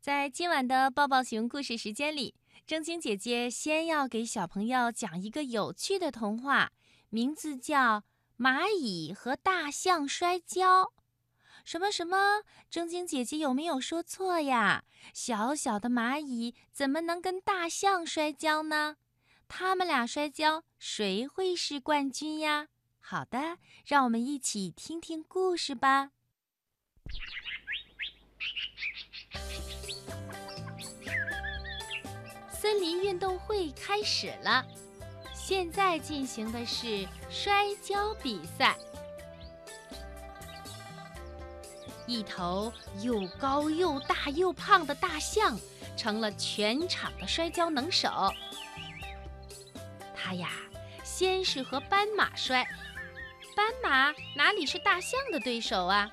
在今晚的抱抱熊故事时间里，正晶姐姐先要给小朋友讲一个有趣的童话，名字叫《蚂蚁和大象摔跤》。什么什么？正晶姐姐有没有说错呀？小小的蚂蚁怎么能跟大象摔跤呢？他们俩摔跤，谁会是冠军呀？好的，让我们一起听听故事吧。森林运动会开始了，现在进行的是摔跤比赛。一头又高又大又胖的大象成了全场的摔跤能手。他呀，先是和斑马摔，斑马哪里是大象的对手啊？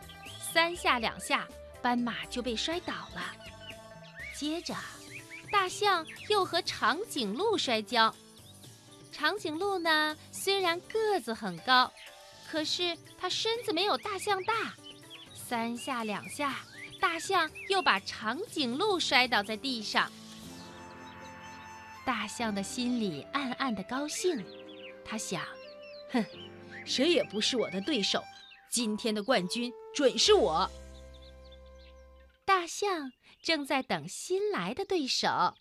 三下两下，斑马就被摔倒了。接着。大象又和长颈鹿摔跤。长颈鹿呢，虽然个子很高，可是它身子没有大象大。三下两下，大象又把长颈鹿摔倒在地上。大象的心里暗暗的高兴，他想：哼，谁也不是我的对手，今天的冠军准是我。象正在等新来的对手，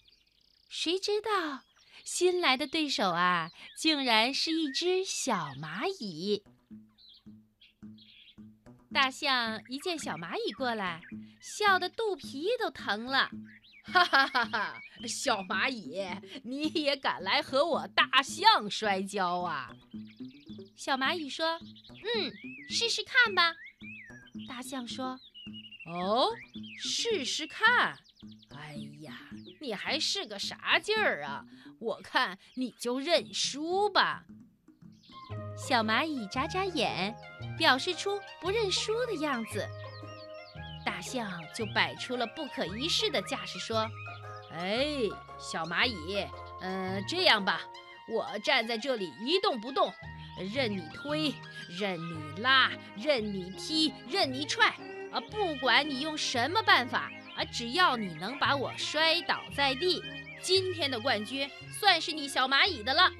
谁知道新来的对手啊，竟然是一只小蚂蚁。大象一见小蚂蚁过来，笑得肚皮都疼了，哈哈哈哈！小蚂蚁，你也敢来和我大象摔跤啊？小蚂蚁说：“嗯，试试看吧。”大象说。哦，试试看。哎呀，你还是个啥劲儿啊？我看你就认输吧。小蚂蚁眨眨眼，表示出不认输的样子。大象就摆出了不可一世的架势，说：“哎，小蚂蚁，嗯，这样吧，我站在这里一动不动，任你推，任你拉，任你踢，任你踹。”啊！不管你用什么办法啊，只要你能把我摔倒在地，今天的冠军算是你小蚂蚁的了。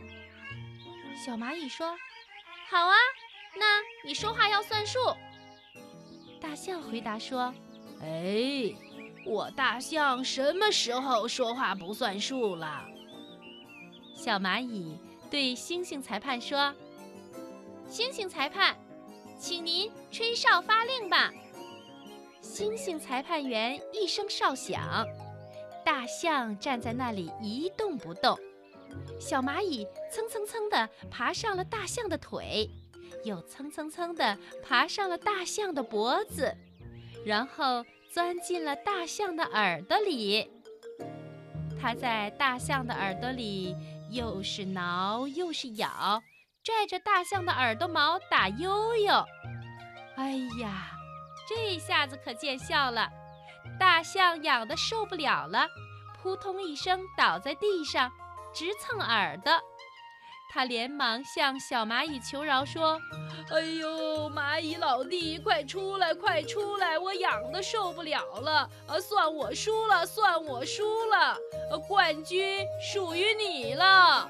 小蚂蚁说：“好啊，那你说话要算数。”大象回答说：“哎，我大象什么时候说话不算数了？”小蚂蚁对猩猩裁判说：“星星裁判，请您吹哨发令吧。”星星裁判员一声哨响，大象站在那里一动不动。小蚂蚁蹭蹭蹭地爬上了大象的腿，又蹭蹭蹭地爬上了大象的脖子，然后钻进了大象的耳朵里。它在大象的耳朵里又是挠又是咬，拽着大象的耳朵毛打悠悠。哎呀！这下子可见效了，大象痒得受不了了，扑通一声倒在地上，直蹭耳朵。他连忙向小蚂蚁求饶说：“哎呦，蚂蚁老弟，快出来，快出来！我痒得受不了了。啊，算我输了，算我输了。冠军属于你了。”